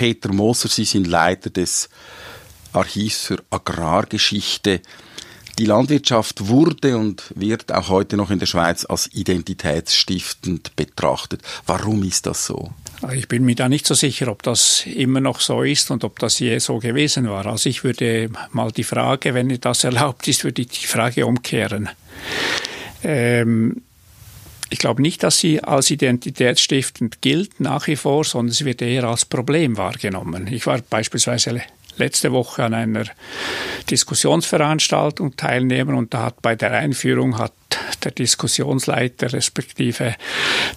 Peter Moser, Sie sind Leiter des Archivs für Agrargeschichte. Die Landwirtschaft wurde und wird auch heute noch in der Schweiz als identitätsstiftend betrachtet. Warum ist das so? Ich bin mir da nicht so sicher, ob das immer noch so ist und ob das je so gewesen war. Also ich würde mal die Frage, wenn das erlaubt ist, würde ich die Frage umkehren. Ähm, ich glaube nicht, dass sie als identitätsstiftend gilt nach wie vor, sondern sie wird eher als Problem wahrgenommen. Ich war beispielsweise letzte Woche an einer Diskussionsveranstaltung teilnehmen und da hat bei der Einführung hat der Diskussionsleiter respektive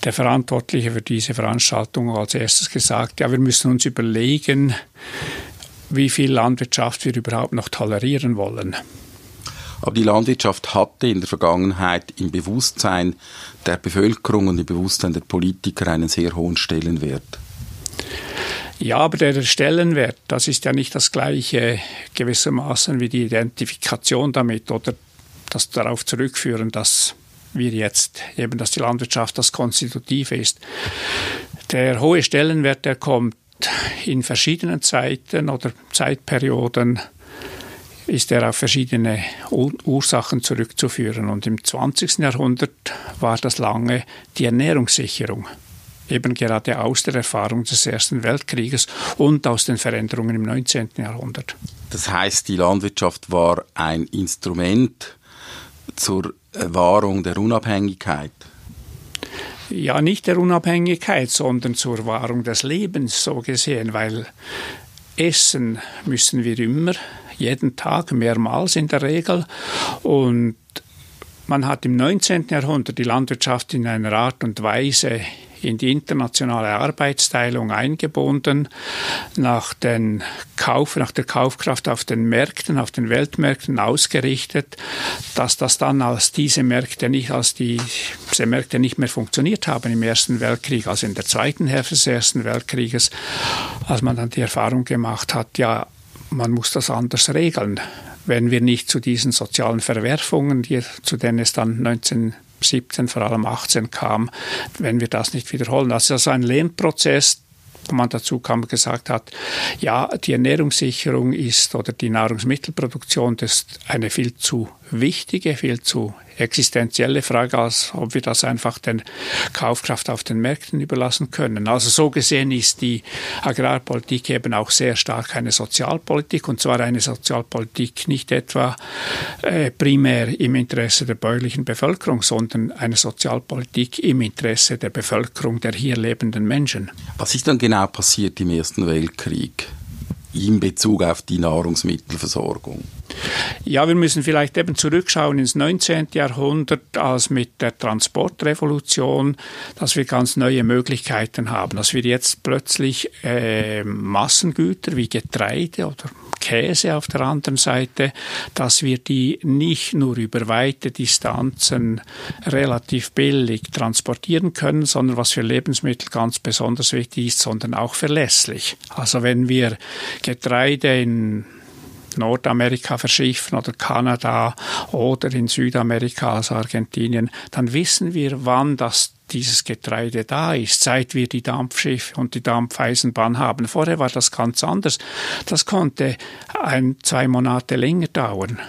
der Verantwortliche für diese Veranstaltung als erstes gesagt, ja, wir müssen uns überlegen, wie viel Landwirtschaft wir überhaupt noch tolerieren wollen. Aber die Landwirtschaft hatte in der Vergangenheit im Bewusstsein der Bevölkerung und im Bewusstsein der Politiker einen sehr hohen Stellenwert. Ja, aber der Stellenwert, das ist ja nicht das gleiche gewissermaßen wie die Identifikation damit oder das darauf zurückführen, dass wir jetzt eben, dass die Landwirtschaft das Konstitutive ist. Der hohe Stellenwert, der kommt in verschiedenen Zeiten oder Zeitperioden ist er auf verschiedene Ursachen zurückzuführen. Und im 20. Jahrhundert war das lange die Ernährungssicherung eben gerade aus der Erfahrung des Ersten Weltkrieges und aus den Veränderungen im 19. Jahrhundert. Das heißt, die Landwirtschaft war ein Instrument zur Wahrung der Unabhängigkeit. Ja, nicht der Unabhängigkeit, sondern zur Wahrung des Lebens, so gesehen, weil essen müssen wir immer, jeden Tag, mehrmals in der Regel. Und man hat im 19. Jahrhundert die Landwirtschaft in einer Art und Weise in die internationale Arbeitsteilung eingebunden, nach, den Kauf, nach der Kaufkraft auf den Märkten, auf den Weltmärkten ausgerichtet, dass das dann als diese Märkte nicht, als die, diese Märkte nicht mehr funktioniert haben im Ersten Weltkrieg, also in der zweiten Hälfte des Ersten Weltkrieges, als man dann die Erfahrung gemacht hat, ja, man muss das anders regeln wenn wir nicht zu diesen sozialen Verwerfungen, zu denen es dann 19 17, vor allem 18 kam, wenn wir das nicht wiederholen. Das ist also ein Lernprozess, wo man dazu kam gesagt hat, ja, die Ernährungssicherung ist oder die Nahrungsmittelproduktion ist eine viel zu wichtige, viel zu existenzielle Frage, als ob wir das einfach den Kaufkraft auf den Märkten überlassen können. Also so gesehen ist die Agrarpolitik eben auch sehr stark eine Sozialpolitik und zwar eine Sozialpolitik nicht etwa äh, primär im Interesse der bäuerlichen Bevölkerung, sondern eine Sozialpolitik im Interesse der Bevölkerung der hier lebenden Menschen. Was ist dann genau passiert im Ersten Weltkrieg? in Bezug auf die Nahrungsmittelversorgung? Ja, wir müssen vielleicht eben zurückschauen ins 19. Jahrhundert, als mit der Transportrevolution, dass wir ganz neue Möglichkeiten haben, dass wir jetzt plötzlich äh, Massengüter wie Getreide oder Käse auf der anderen Seite, dass wir die nicht nur über weite Distanzen relativ billig transportieren können, sondern was für Lebensmittel ganz besonders wichtig ist, sondern auch verlässlich. Also wenn wir Getreide in Nordamerika verschiffen oder Kanada oder in Südamerika, also Argentinien, dann wissen wir, wann das dieses Getreide da ist, seit wir die Dampfschiffe und die Dampfeisenbahn haben. Vorher war das ganz anders. Das konnte ein, zwei Monate länger dauern.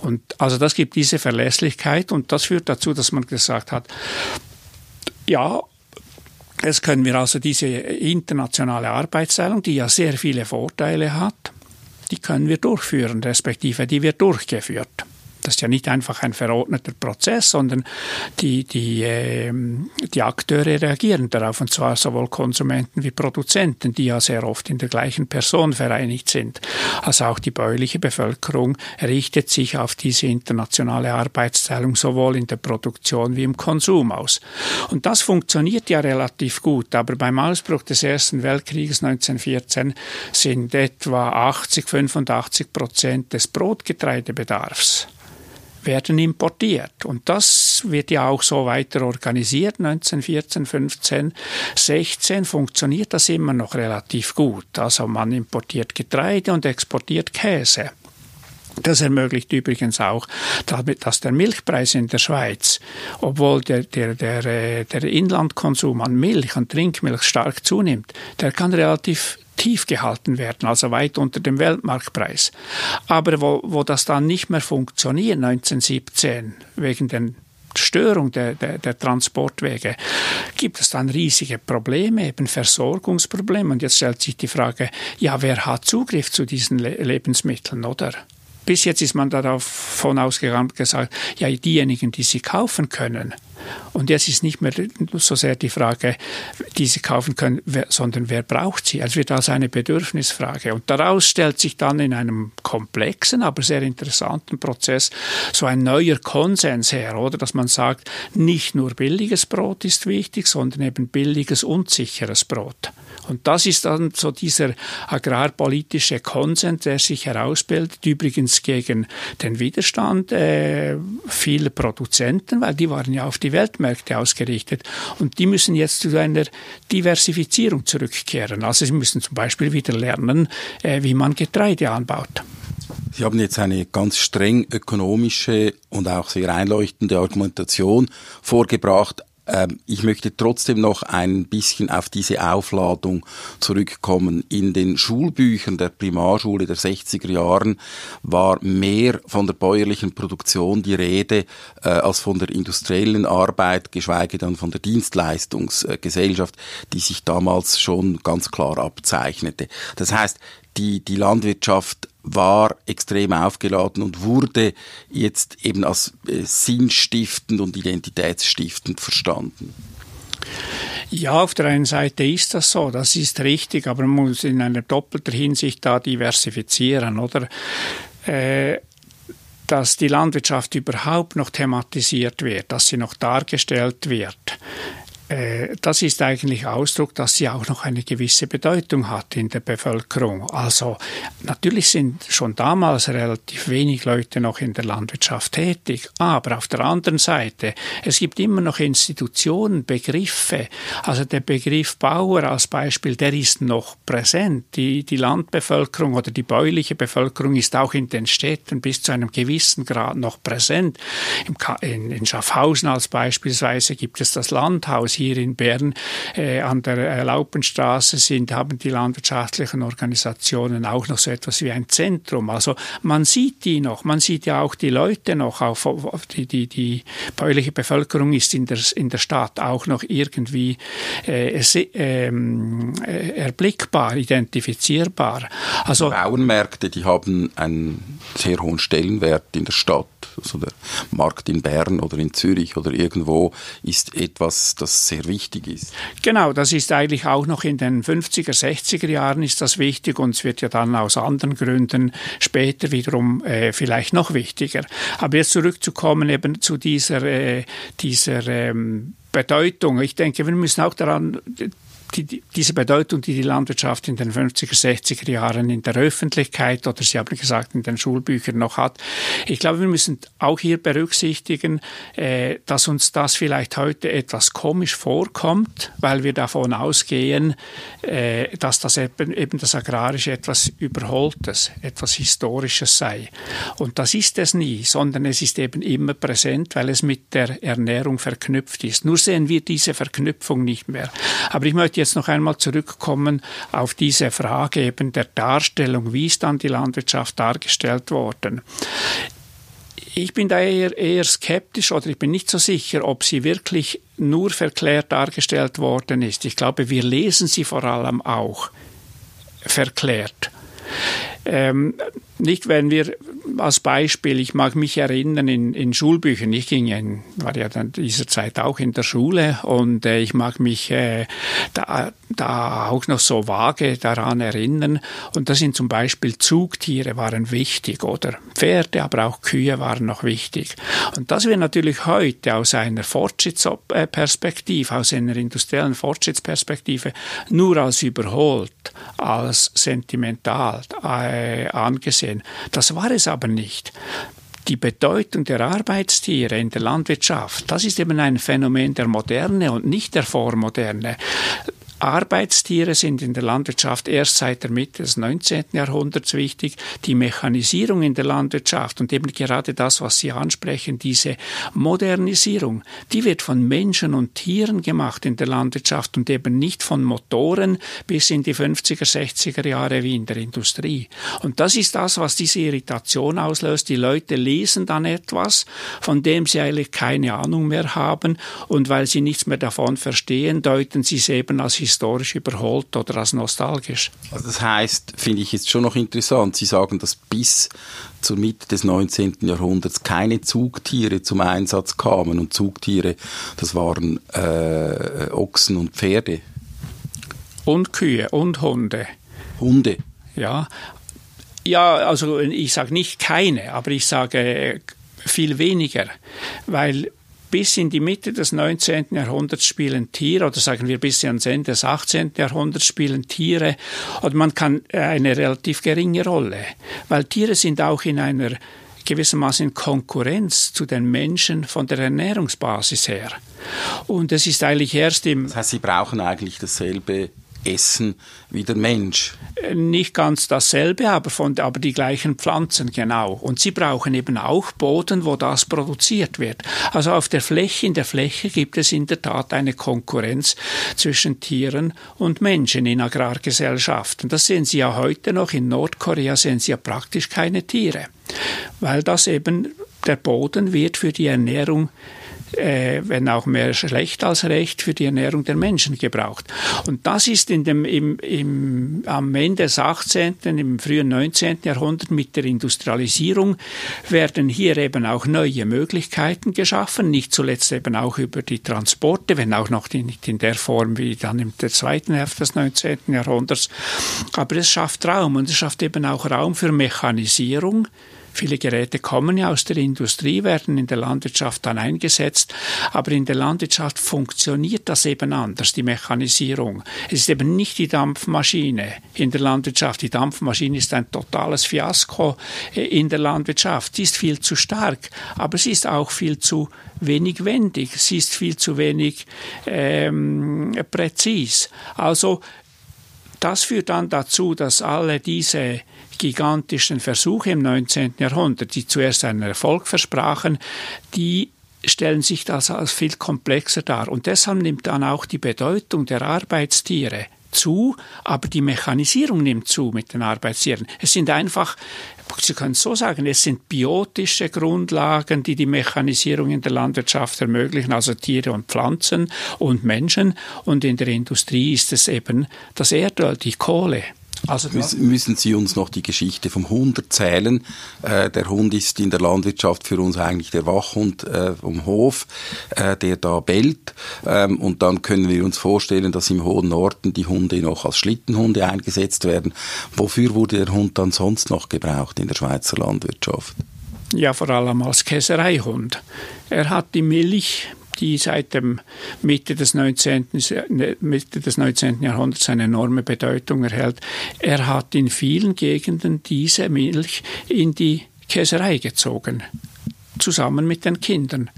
Und also das gibt diese Verlässlichkeit und das führt dazu, dass man gesagt hat, ja, Jetzt können wir also diese internationale Arbeitsteilung, die ja sehr viele Vorteile hat, die können wir durchführen, respektive die wird durchgeführt. Das ist ja nicht einfach ein verordneter Prozess, sondern die, die, äh, die Akteure reagieren darauf, und zwar sowohl Konsumenten wie Produzenten, die ja sehr oft in der gleichen Person vereinigt sind. Also auch die bäuerliche Bevölkerung richtet sich auf diese internationale Arbeitsteilung sowohl in der Produktion wie im Konsum aus. Und das funktioniert ja relativ gut, aber beim Ausbruch des Ersten Weltkrieges 1914 sind etwa 80, 85 Prozent des Brotgetreidebedarfs werden importiert. Und das wird ja auch so weiter organisiert. 1914, 15, 16 funktioniert das immer noch relativ gut. Also man importiert Getreide und exportiert Käse. Das ermöglicht übrigens auch, dass der Milchpreis in der Schweiz, obwohl der, der, der, äh, der Inlandkonsum an Milch, an Trinkmilch stark zunimmt, der kann relativ tief gehalten werden, also weit unter dem Weltmarktpreis. Aber wo, wo das dann nicht mehr funktioniert, 1917, wegen den Störung der, der, der, Transportwege gibt es dann riesige Probleme, eben Versorgungsprobleme. Und jetzt stellt sich die Frage, ja, wer hat Zugriff zu diesen Le Lebensmitteln, oder? Bis jetzt ist man davon ausgegangen gesagt, ja, diejenigen, die sie kaufen können. Und jetzt ist nicht mehr so sehr die Frage, die sie kaufen können, sondern wer braucht sie. Es wird also eine Bedürfnisfrage. Und daraus stellt sich dann in einem komplexen, aber sehr interessanten Prozess so ein neuer Konsens her, oder? Dass man sagt, nicht nur billiges Brot ist wichtig, sondern eben billiges und sicheres Brot. Und das ist dann so dieser agrarpolitische Konsens, der sich herausbildet, übrigens gegen den Widerstand äh, vieler Produzenten, weil die waren ja auf die Weltmärkte ausgerichtet. Und die müssen jetzt zu einer Diversifizierung zurückkehren. Also sie müssen zum Beispiel wieder lernen, äh, wie man Getreide anbaut. Sie haben jetzt eine ganz streng ökonomische und auch sehr einleuchtende Argumentation vorgebracht. Ähm, ich möchte trotzdem noch ein bisschen auf diese Aufladung zurückkommen. In den Schulbüchern der Primarschule der 60er Jahren war mehr von der bäuerlichen Produktion die Rede äh, als von der industriellen Arbeit, geschweige dann von der Dienstleistungsgesellschaft, die sich damals schon ganz klar abzeichnete. Das heißt, die, die Landwirtschaft war extrem aufgeladen und wurde jetzt eben als äh, sinnstiftend und identitätsstiftend verstanden. Ja, auf der einen Seite ist das so, das ist richtig, aber man muss in einer doppelter Hinsicht da diversifizieren, oder? Äh, dass die Landwirtschaft überhaupt noch thematisiert wird, dass sie noch dargestellt wird, das ist eigentlich Ausdruck, dass sie auch noch eine gewisse Bedeutung hat in der Bevölkerung. Also natürlich sind schon damals relativ wenig Leute noch in der Landwirtschaft tätig, aber auf der anderen Seite, es gibt immer noch Institutionen, Begriffe. Also der Begriff Bauer als Beispiel, der ist noch präsent. Die, die Landbevölkerung oder die bäuliche Bevölkerung ist auch in den Städten bis zu einem gewissen Grad noch präsent. In, in Schaffhausen als beispielsweise gibt es das Landhaus hier in Bern äh, an der Laupenstraße sind, haben die landwirtschaftlichen Organisationen auch noch so etwas wie ein Zentrum. Also man sieht die noch, man sieht ja auch die Leute noch, auf, auf die, die, die bäuerliche Bevölkerung ist in der, in der Stadt auch noch irgendwie äh, ähm, äh, erblickbar, identifizierbar. Also, die Bauernmärkte, die haben einen sehr hohen Stellenwert in der Stadt also der Markt in Bern oder in Zürich oder irgendwo ist etwas, das sehr wichtig ist. Genau, das ist eigentlich auch noch in den 50er, 60er Jahren ist das wichtig und es wird ja dann aus anderen Gründen später wiederum äh, vielleicht noch wichtiger. Aber jetzt zurückzukommen eben zu dieser, äh, dieser ähm, Bedeutung. Ich denke, wir müssen auch daran die, diese Bedeutung, die die Landwirtschaft in den 50er, 60er Jahren in der Öffentlichkeit oder Sie haben gesagt in den Schulbüchern noch hat. Ich glaube, wir müssen auch hier berücksichtigen, äh, dass uns das vielleicht heute etwas komisch vorkommt, weil wir davon ausgehen, äh, dass das eben, eben das Agrarische etwas Überholtes, etwas Historisches sei. Und das ist es nie, sondern es ist eben immer präsent, weil es mit der Ernährung verknüpft ist. Nur sehen wir diese Verknüpfung nicht mehr. Aber ich möchte jetzt noch einmal zurückkommen auf diese Frage eben der Darstellung, wie ist dann die Landwirtschaft dargestellt worden. Ich bin da eher, eher skeptisch oder ich bin nicht so sicher, ob sie wirklich nur verklärt dargestellt worden ist. Ich glaube, wir lesen sie vor allem auch verklärt. Ähm, nicht, wenn wir als Beispiel, ich mag mich erinnern in, in Schulbüchern, ich ging in, war ja dann dieser Zeit auch in der Schule und äh, ich mag mich äh, da, da auch noch so vage daran erinnern und da sind zum Beispiel Zugtiere waren wichtig oder Pferde, aber auch Kühe waren noch wichtig. Und das wird natürlich heute aus einer Fortschrittsperspektive, aus einer industriellen Fortschrittsperspektive nur als überholt, als sentimental äh, angesehen gesehen. Das war es aber nicht. Die Bedeutung der Arbeitstiere in der Landwirtschaft, das ist eben ein Phänomen der Moderne und nicht der Vormoderne. Arbeitstiere sind in der Landwirtschaft erst seit der Mitte des 19. Jahrhunderts wichtig. Die Mechanisierung in der Landwirtschaft und eben gerade das, was Sie ansprechen, diese Modernisierung, die wird von Menschen und Tieren gemacht in der Landwirtschaft und eben nicht von Motoren bis in die 50er, 60er Jahre wie in der Industrie. Und das ist das, was diese Irritation auslöst. Die Leute lesen dann etwas, von dem sie eigentlich keine Ahnung mehr haben und weil sie nichts mehr davon verstehen, deuten sie es eben als historisch überholt oder als nostalgisch. Also das heißt, finde ich jetzt schon noch interessant, Sie sagen, dass bis zur Mitte des 19. Jahrhunderts keine Zugtiere zum Einsatz kamen und Zugtiere, das waren äh, Ochsen und Pferde. Und Kühe und Hunde. Hunde. Ja, ja, also ich sage nicht keine, aber ich sage viel weniger, weil bis in die Mitte des 19. Jahrhunderts spielen Tiere, oder sagen wir bis ans Ende des 18. Jahrhunderts spielen Tiere, oder man kann äh, eine relativ geringe Rolle, weil Tiere sind auch in einer gewissermaßen in Konkurrenz zu den Menschen von der Ernährungsbasis her. Und es ist eigentlich erst im... Das heißt, sie brauchen eigentlich dasselbe essen wie der Mensch. Nicht ganz dasselbe, aber, von, aber die gleichen Pflanzen, genau. Und sie brauchen eben auch Boden, wo das produziert wird. Also auf der Fläche, in der Fläche gibt es in der Tat eine Konkurrenz zwischen Tieren und Menschen in Agrargesellschaften. Das sehen Sie ja heute noch. In Nordkorea sehen Sie ja praktisch keine Tiere, weil das eben der Boden wird für die Ernährung äh, wenn auch mehr schlecht als recht, für die Ernährung der Menschen gebraucht. Und das ist in dem, im, im, am Ende des 18., im frühen 19. Jahrhundert mit der Industrialisierung werden hier eben auch neue Möglichkeiten geschaffen, nicht zuletzt eben auch über die Transporte, wenn auch noch nicht in der Form wie dann in der zweiten Hälfte des 19. Jahrhunderts. Aber es schafft Raum und es schafft eben auch Raum für Mechanisierung, Viele Geräte kommen ja aus der Industrie, werden in der Landwirtschaft dann eingesetzt, aber in der Landwirtschaft funktioniert das eben anders, die Mechanisierung. Es ist eben nicht die Dampfmaschine in der Landwirtschaft. Die Dampfmaschine ist ein totales Fiasko äh, in der Landwirtschaft. Sie ist viel zu stark, aber sie ist auch viel zu wenig wendig. Sie ist viel zu wenig ähm, präzis. Also das führt dann dazu, dass alle diese gigantischen Versuche im 19. Jahrhundert, die zuerst einen Erfolg versprachen, die stellen sich das als viel komplexer dar. Und deshalb nimmt dann auch die Bedeutung der Arbeitstiere zu, aber die Mechanisierung nimmt zu mit den Arbeitstieren. Es sind einfach, Sie können es so sagen, es sind biotische Grundlagen, die die Mechanisierung in der Landwirtschaft ermöglichen, also Tiere und Pflanzen und Menschen. Und in der Industrie ist es eben das Erdöl, die Kohle. Also müssen Sie uns noch die Geschichte vom Hund erzählen. Äh, der Hund ist in der Landwirtschaft für uns eigentlich der Wachhund äh, vom Hof, äh, der da bellt. Ähm, und dann können wir uns vorstellen, dass im hohen Norden die Hunde noch als Schlittenhunde eingesetzt werden. Wofür wurde der Hund dann sonst noch gebraucht in der Schweizer Landwirtschaft? Ja, vor allem als Käsereihund. Er hat die Milch die seit dem Mitte des 19. Mitte des 19. Jahrhunderts eine enorme Bedeutung erhält. Er hat in vielen Gegenden diese Milch in die Käserei gezogen, zusammen mit den Kindern.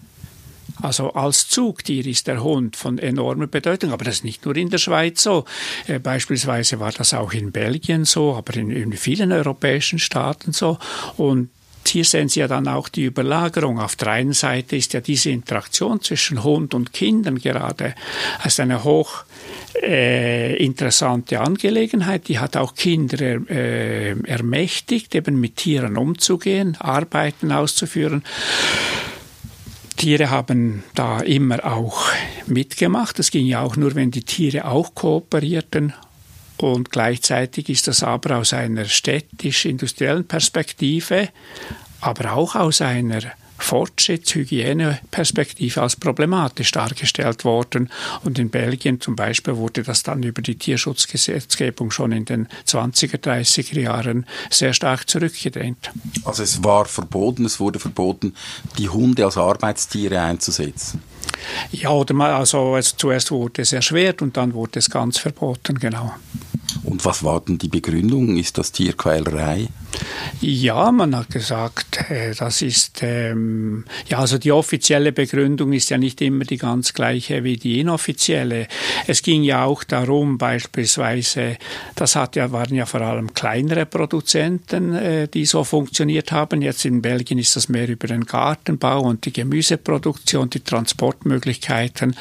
Also als Zugtier ist der Hund von enormer Bedeutung, aber das ist nicht nur in der Schweiz so. Äh, beispielsweise war das auch in Belgien so, aber in, in vielen europäischen Staaten so. Und hier sehen Sie ja dann auch die Überlagerung. Auf der einen Seite ist ja diese Interaktion zwischen Hund und Kindern gerade als eine hoch äh, interessante Angelegenheit. Die hat auch Kinder äh, ermächtigt, eben mit Tieren umzugehen, Arbeiten auszuführen. Tiere haben da immer auch mitgemacht. Das ging ja auch nur, wenn die Tiere auch kooperierten und gleichzeitig ist das aber aus einer städtisch-industriellen Perspektive, aber auch aus einer Fortschritts-Hygieneperspektive als problematisch dargestellt worden. Und in Belgien zum Beispiel wurde das dann über die Tierschutzgesetzgebung schon in den 20er, 30er Jahren sehr stark zurückgedrängt. Also es war verboten, es wurde verboten, die Hunde als Arbeitstiere einzusetzen. Ja, oder mal, also, zuerst wurde es erschwert und dann wurde es ganz verboten, genau. Und was war denn die Begründung? Ist das Tierquälerei? Ja, man hat gesagt, äh, das ist, ähm, ja, also die offizielle Begründung ist ja nicht immer die ganz gleiche wie die inoffizielle. Es ging ja auch darum, beispielsweise, das hat ja, waren ja vor allem kleinere Produzenten, äh, die so funktioniert haben. Jetzt in Belgien ist das mehr über den Gartenbau und die Gemüseproduktion, die Transportmöglichkeiten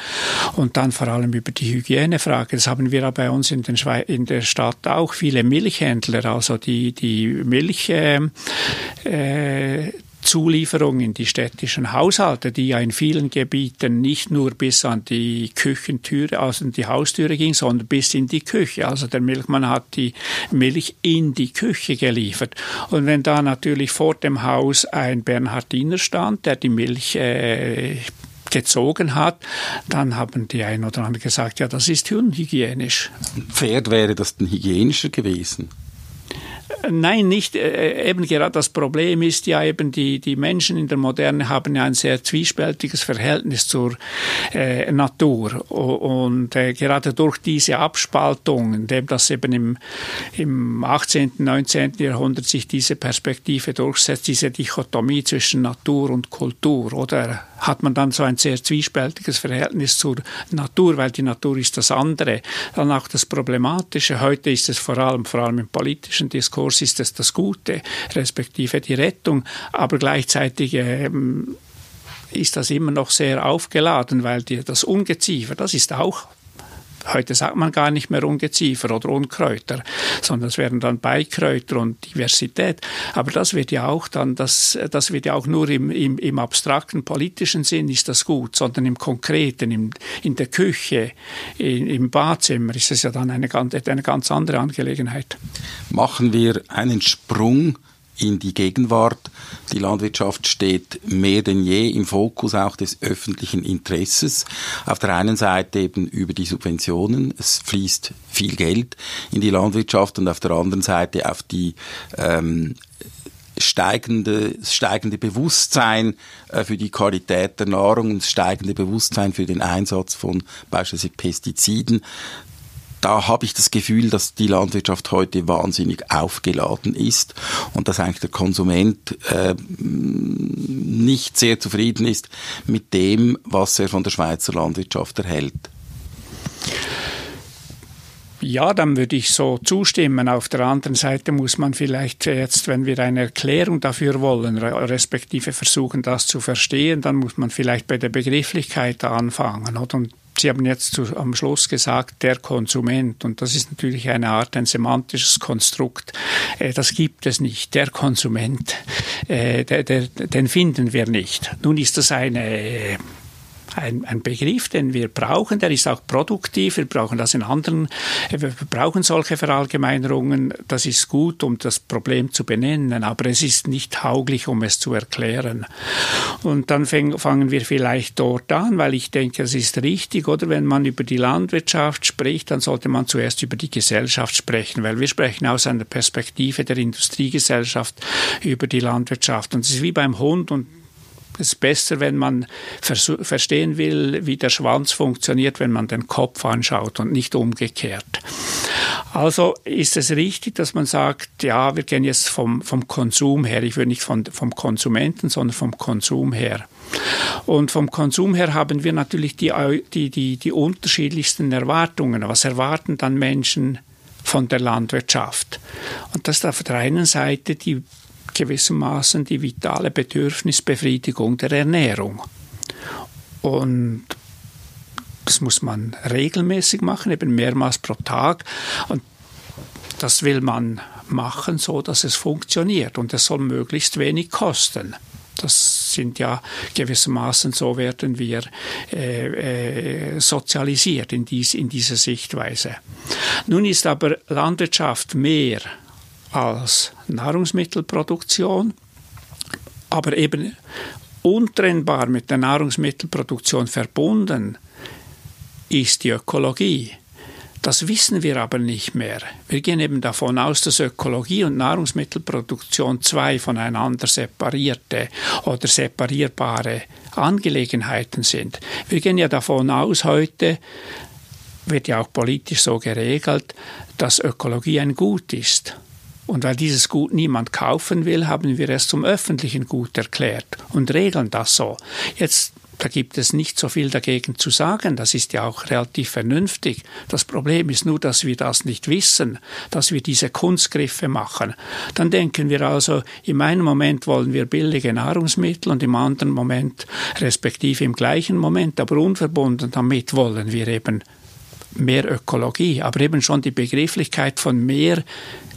und dann vor allem über die Hygienefrage. Das haben wir ja bei uns in, den Schwe in der Stadt auch viele Milchhändler, also die, die Milch äh, äh, Zulieferung in die städtischen Haushalte, die ja in vielen Gebieten nicht nur bis an die Küchentüre, also an die Haustüre ging, sondern bis in die Küche. Also der Milchmann hat die Milch in die Küche geliefert. Und wenn da natürlich vor dem Haus ein Bernhardiner stand, der die Milch äh, gezogen hat, dann haben die einen oder anderen gesagt, ja, das ist unhygienisch. Pferd wäre das denn hygienischer gewesen? Nein, nicht. Äh, eben gerade das Problem ist ja eben, die, die Menschen in der Moderne haben ja ein sehr zwiespältiges Verhältnis zur äh, Natur. Und äh, gerade durch diese Abspaltung, indem das eben im, im 18., 19. Jahrhundert sich diese Perspektive durchsetzt, diese Dichotomie zwischen Natur und Kultur, oder hat man dann so ein sehr zwiespältiges Verhältnis zur Natur, weil die Natur ist das andere. Dann auch das Problematische. Heute ist es vor allem, vor allem im politischen Diskurs ist es das Gute, respektive die Rettung, aber gleichzeitig ähm, ist das immer noch sehr aufgeladen, weil die, das Ungeziefer, das ist auch Heute sagt man gar nicht mehr Ungeziefer oder Unkräuter, sondern es werden dann Beikräuter und Diversität. Aber das wird ja auch dann, das, das wird ja auch nur im, im, im abstrakten politischen Sinn ist das gut, sondern im konkreten, im, in der Küche, in, im Badzimmer ist es ja dann eine, eine ganz andere Angelegenheit. Machen wir einen Sprung in die Gegenwart. Die Landwirtschaft steht mehr denn je im Fokus auch des öffentlichen Interesses. Auf der einen Seite eben über die Subventionen. Es fließt viel Geld in die Landwirtschaft und auf der anderen Seite auf die ähm, steigende, steigende Bewusstsein äh, für die Qualität der Nahrung und das steigende Bewusstsein für den Einsatz von beispielsweise Pestiziden da habe ich das Gefühl, dass die Landwirtschaft heute wahnsinnig aufgeladen ist und dass eigentlich der Konsument äh, nicht sehr zufrieden ist mit dem, was er von der Schweizer Landwirtschaft erhält. Ja, dann würde ich so zustimmen. Auf der anderen Seite muss man vielleicht jetzt, wenn wir eine Erklärung dafür wollen, respektive versuchen, das zu verstehen, dann muss man vielleicht bei der Begrifflichkeit anfangen. Und Sie haben jetzt zu, am Schluss gesagt, der Konsument. Und das ist natürlich eine Art, ein semantisches Konstrukt. Äh, das gibt es nicht. Der Konsument, äh, der, der, den finden wir nicht. Nun ist das eine ein, ein Begriff, den wir brauchen, der ist auch produktiv. Wir brauchen das in anderen, wir brauchen solche Verallgemeinerungen. Das ist gut, um das Problem zu benennen, aber es ist nicht tauglich, um es zu erklären. Und dann fangen wir vielleicht dort an, weil ich denke, es ist richtig, oder wenn man über die Landwirtschaft spricht, dann sollte man zuerst über die Gesellschaft sprechen, weil wir sprechen aus einer Perspektive der Industriegesellschaft über die Landwirtschaft. Und es ist wie beim Hund und ist besser, wenn man verstehen will, wie der Schwanz funktioniert, wenn man den Kopf anschaut und nicht umgekehrt. Also ist es richtig, dass man sagt, ja, wir gehen jetzt vom, vom Konsum her. Ich würde nicht von, vom Konsumenten, sondern vom Konsum her. Und vom Konsum her haben wir natürlich die, die, die, die unterschiedlichsten Erwartungen. Was erwarten dann Menschen von der Landwirtschaft? Und das ist auf der einen Seite die gewissermaßen die vitale Bedürfnisbefriedigung der Ernährung. Und das muss man regelmäßig machen, eben mehrmals pro Tag. Und das will man machen, so dass es funktioniert. Und es soll möglichst wenig kosten. Das sind ja gewissermaßen, so werden wir äh, äh, sozialisiert in, dies, in dieser Sichtweise. Nun ist aber Landwirtschaft mehr als Nahrungsmittelproduktion, aber eben untrennbar mit der Nahrungsmittelproduktion verbunden ist die Ökologie. Das wissen wir aber nicht mehr. Wir gehen eben davon aus, dass Ökologie und Nahrungsmittelproduktion zwei voneinander separierte oder separierbare Angelegenheiten sind. Wir gehen ja davon aus heute, wird ja auch politisch so geregelt, dass Ökologie ein Gut ist. Und weil dieses Gut niemand kaufen will, haben wir es zum öffentlichen Gut erklärt und regeln das so. Jetzt da gibt es nicht so viel dagegen zu sagen. Das ist ja auch relativ vernünftig. Das Problem ist nur, dass wir das nicht wissen, dass wir diese Kunstgriffe machen. Dann denken wir also, im einen Moment wollen wir billige Nahrungsmittel und im anderen Moment, respektive im gleichen Moment, aber unverbunden damit wollen wir eben mehr Ökologie, aber eben schon die Begrifflichkeit von mehr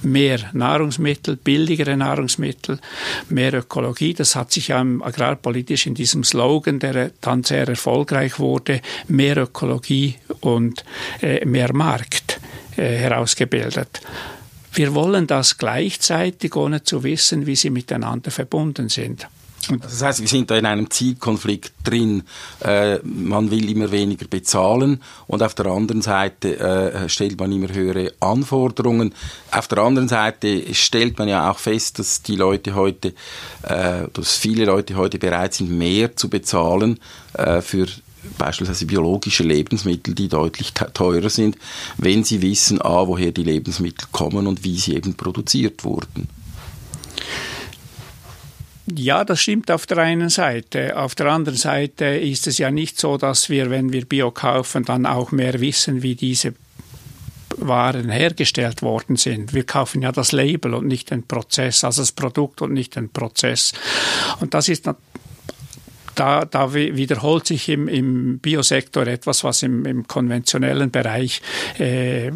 mehr Nahrungsmittel, billigere Nahrungsmittel, mehr Ökologie. Das hat sich ja agrarpolitisch in diesem Slogan, der dann sehr erfolgreich wurde, mehr Ökologie und äh, mehr Markt äh, herausgebildet. Wir wollen das gleichzeitig, ohne zu wissen, wie sie miteinander verbunden sind. Das heißt, wir sind da in einem Zielkonflikt drin. Äh, man will immer weniger bezahlen und auf der anderen Seite äh, stellt man immer höhere Anforderungen. Auf der anderen Seite stellt man ja auch fest, dass die Leute heute, äh, dass viele Leute heute bereit sind, mehr zu bezahlen äh, für beispielsweise biologische Lebensmittel, die deutlich teurer sind, wenn sie wissen, a, woher die Lebensmittel kommen und wie sie eben produziert wurden. Ja, das stimmt auf der einen Seite. Auf der anderen Seite ist es ja nicht so, dass wir, wenn wir Bio kaufen, dann auch mehr wissen, wie diese waren hergestellt worden sind. Wir kaufen ja das Label und nicht den Prozess, also das Produkt und nicht den Prozess. Und das ist da, da wiederholt sich im, im Biosektor etwas, was im, im konventionellen Bereich äh,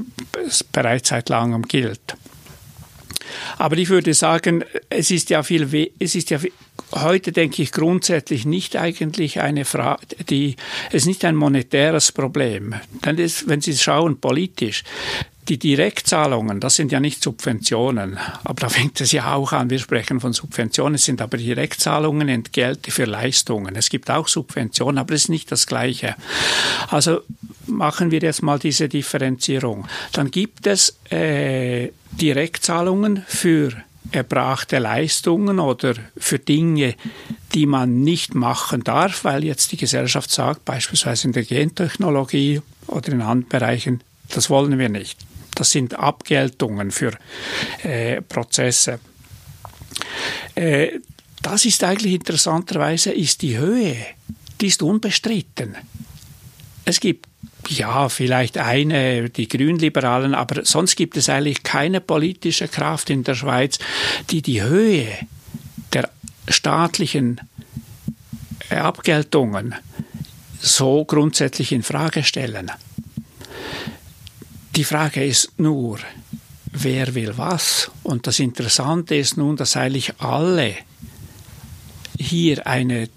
bereits seit langem gilt. Aber ich würde sagen, es ist ja viel, es ist ja heute denke ich grundsätzlich nicht eigentlich eine Frage, die, es ist nicht ein monetäres Problem. Denn das, wenn Sie schauen politisch, die Direktzahlungen, das sind ja nicht Subventionen, aber da fängt es ja auch an. Wir sprechen von Subventionen, es sind aber Direktzahlungen, Entgelte für Leistungen. Es gibt auch Subventionen, aber es ist nicht das Gleiche. Also machen wir jetzt mal diese Differenzierung. Dann gibt es äh, Direktzahlungen für erbrachte Leistungen oder für Dinge, die man nicht machen darf, weil jetzt die Gesellschaft sagt, beispielsweise in der Gentechnologie oder in anderen Bereichen, das wollen wir nicht. Das sind Abgeltungen für äh, Prozesse. Äh, das ist eigentlich interessanterweise ist die Höhe, die ist unbestritten. Es gibt ja, vielleicht eine, die Grünliberalen, aber sonst gibt es eigentlich keine politische Kraft in der Schweiz, die die Höhe der staatlichen Abgeltungen so grundsätzlich in Frage stellen. Die Frage ist nur, wer will was? Und das Interessante ist nun, dass eigentlich alle hier eine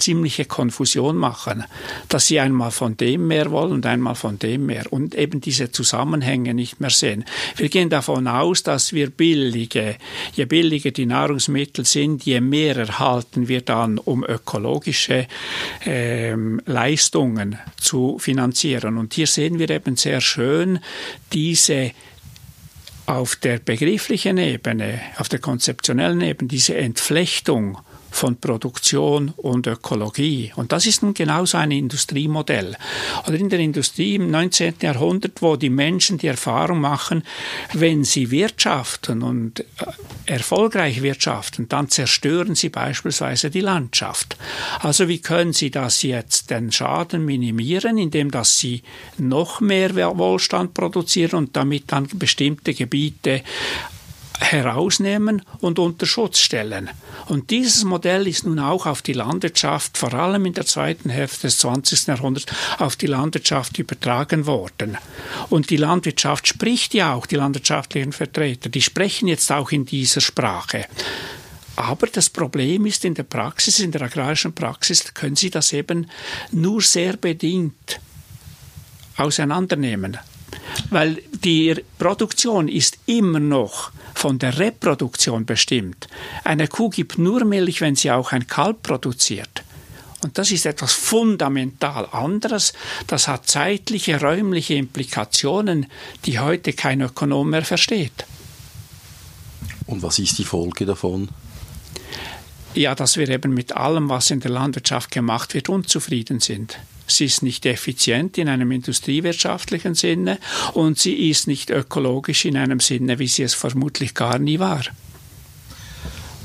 ziemliche Konfusion machen, dass sie einmal von dem mehr wollen und einmal von dem mehr und eben diese Zusammenhänge nicht mehr sehen. Wir gehen davon aus, dass wir billige, je billiger die Nahrungsmittel sind, je mehr erhalten wir dann, um ökologische ähm, Leistungen zu finanzieren. Und hier sehen wir eben sehr schön diese auf der begrifflichen Ebene, auf der konzeptionellen Ebene, diese Entflechtung von Produktion und Ökologie. Und das ist nun genauso ein Industriemodell. Oder in der Industrie im 19. Jahrhundert, wo die Menschen die Erfahrung machen, wenn sie wirtschaften und äh, erfolgreich wirtschaften, dann zerstören sie beispielsweise die Landschaft. Also wie können sie das jetzt den Schaden minimieren, indem dass sie noch mehr Wohlstand produzieren und damit dann bestimmte Gebiete herausnehmen und unter Schutz stellen. Und dieses Modell ist nun auch auf die Landwirtschaft, vor allem in der zweiten Hälfte des 20. Jahrhunderts, auf die Landwirtschaft übertragen worden. Und die Landwirtschaft spricht ja auch, die landwirtschaftlichen Vertreter, die sprechen jetzt auch in dieser Sprache. Aber das Problem ist in der Praxis, in der agrarischen Praxis, können Sie das eben nur sehr bedingt auseinandernehmen. Weil die Produktion ist immer noch von der Reproduktion bestimmt. Eine Kuh gibt nur Milch, wenn sie auch ein Kalb produziert. Und das ist etwas fundamental anderes. Das hat zeitliche, räumliche Implikationen, die heute kein Ökonom mehr versteht. Und was ist die Folge davon? Ja, dass wir eben mit allem, was in der Landwirtschaft gemacht wird, unzufrieden sind. Sie ist nicht effizient in einem industriewirtschaftlichen Sinne und sie ist nicht ökologisch in einem Sinne, wie sie es vermutlich gar nie war.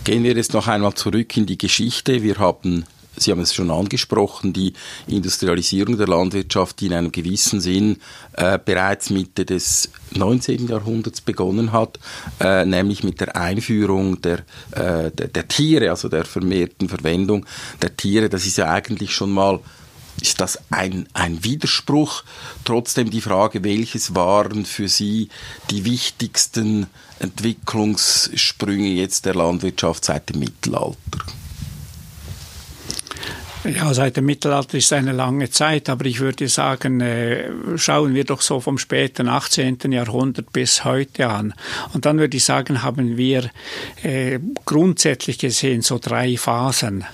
Gehen wir jetzt noch einmal zurück in die Geschichte. Wir haben Sie haben es schon angesprochen, die Industrialisierung der Landwirtschaft, die in einem gewissen Sinn äh, bereits Mitte des 19. Jahrhunderts begonnen hat, äh, nämlich mit der Einführung der, äh, der, der Tiere, also der vermehrten Verwendung der Tiere. Das ist ja eigentlich schon mal ist das ein, ein Widerspruch? Trotzdem die Frage, welches waren für Sie die wichtigsten Entwicklungssprünge jetzt der Landwirtschaft seit dem Mittelalter? Ja, seit dem Mittelalter ist eine lange Zeit, aber ich würde sagen, äh, schauen wir doch so vom späten 18. Jahrhundert bis heute an. Und dann würde ich sagen, haben wir äh, grundsätzlich gesehen so drei Phasen.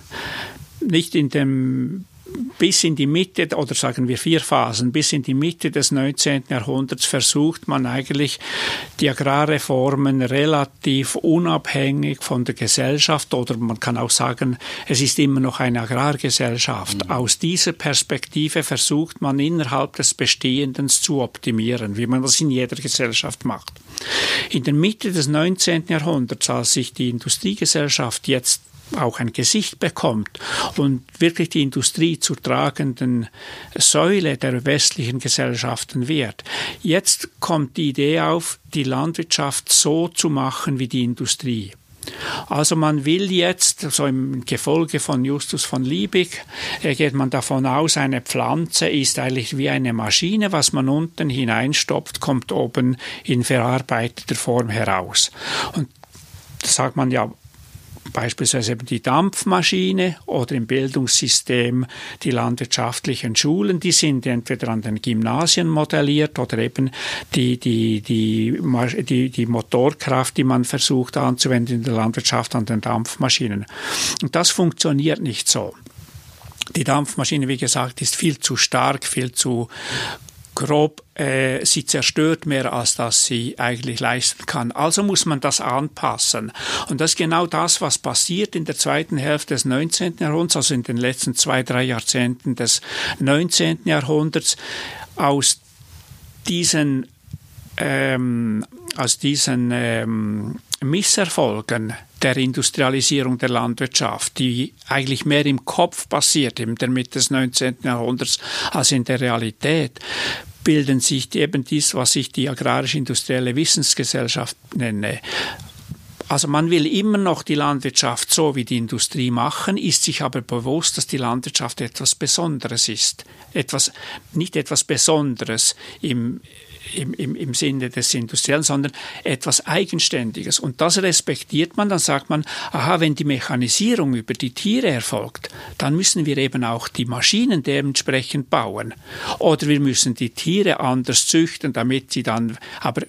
Nicht in dem bis in die Mitte, oder sagen wir vier Phasen, bis in die Mitte des 19. Jahrhunderts versucht man eigentlich die Agrarreformen relativ unabhängig von der Gesellschaft oder man kann auch sagen, es ist immer noch eine Agrargesellschaft. Mhm. Aus dieser Perspektive versucht man innerhalb des Bestehenden zu optimieren, wie man das in jeder Gesellschaft macht. In der Mitte des 19. Jahrhunderts, als sich die Industriegesellschaft jetzt auch ein Gesicht bekommt und wirklich die Industrie zur tragenden Säule der westlichen Gesellschaften wird. Jetzt kommt die Idee auf, die Landwirtschaft so zu machen wie die Industrie. Also man will jetzt, so im Gefolge von Justus von Liebig, äh, geht man davon aus, eine Pflanze ist eigentlich wie eine Maschine, was man unten hineinstopft, kommt oben in verarbeiteter Form heraus. Und da sagt man ja, beispielsweise eben die Dampfmaschine oder im Bildungssystem die landwirtschaftlichen Schulen, die sind entweder an den Gymnasien modelliert oder eben die, die, die, die, die Motorkraft, die man versucht anzuwenden in der Landwirtschaft an den Dampfmaschinen. Und das funktioniert nicht so. Die Dampfmaschine, wie gesagt, ist viel zu stark, viel zu grob, äh, sie zerstört mehr, als dass sie eigentlich leisten kann. Also muss man das anpassen. Und das ist genau das, was passiert in der zweiten Hälfte des 19. Jahrhunderts, also in den letzten zwei, drei Jahrzehnten des 19. Jahrhunderts. Aus diesen, ähm, aus diesen ähm, Misserfolgen der Industrialisierung der Landwirtschaft, die eigentlich mehr im Kopf passiert in der Mitte des 19. Jahrhunderts als in der Realität, bilden sich eben dies, was ich die agrarisch-industrielle Wissensgesellschaft nenne. Also man will immer noch die Landwirtschaft so wie die Industrie machen, ist sich aber bewusst, dass die Landwirtschaft etwas Besonderes ist. Etwas, nicht etwas Besonderes im, im, im, im Sinne des Industriellen, sondern etwas Eigenständiges. Und das respektiert man, dann sagt man, aha, wenn die Mechanisierung über die Tiere erfolgt, dann müssen wir eben auch die Maschinen dementsprechend bauen. Oder wir müssen die Tiere anders züchten, damit sie dann, aber